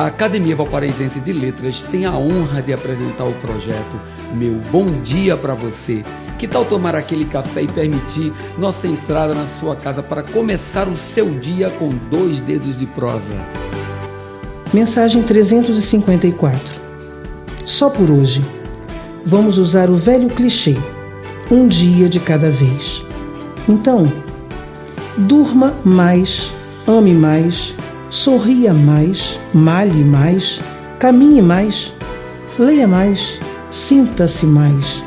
A Academia Valparaísense de Letras tem a honra de apresentar o projeto Meu Bom Dia para Você. Que tal tomar aquele café e permitir nossa entrada na sua casa para começar o seu dia com dois dedos de prosa? Mensagem 354 Só por hoje. Vamos usar o velho clichê: um dia de cada vez. Então, durma mais, ame mais, sorria mais, malhe mais, caminhe mais, leia mais, sinta-se mais.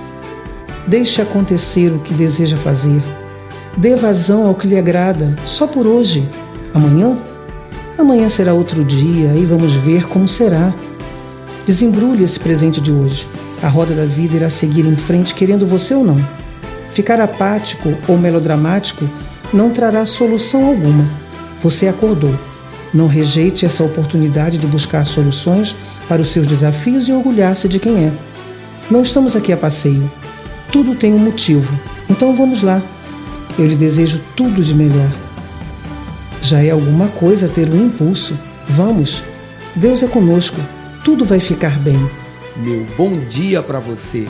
Deixe acontecer o que deseja fazer. Dê vazão ao que lhe agrada, só por hoje. Amanhã? Amanhã será outro dia e vamos ver como será. Desembrulhe esse presente de hoje. A roda da vida irá seguir em frente, querendo você ou não. Ficar apático ou melodramático não trará solução alguma. Você acordou. Não rejeite essa oportunidade de buscar soluções para os seus desafios e orgulhar-se de quem é. Não estamos aqui a passeio. Tudo tem um motivo. Então vamos lá. Eu lhe desejo tudo de melhor. Já é alguma coisa ter um impulso. Vamos. Deus é conosco. Tudo vai ficar bem. Meu bom dia para você.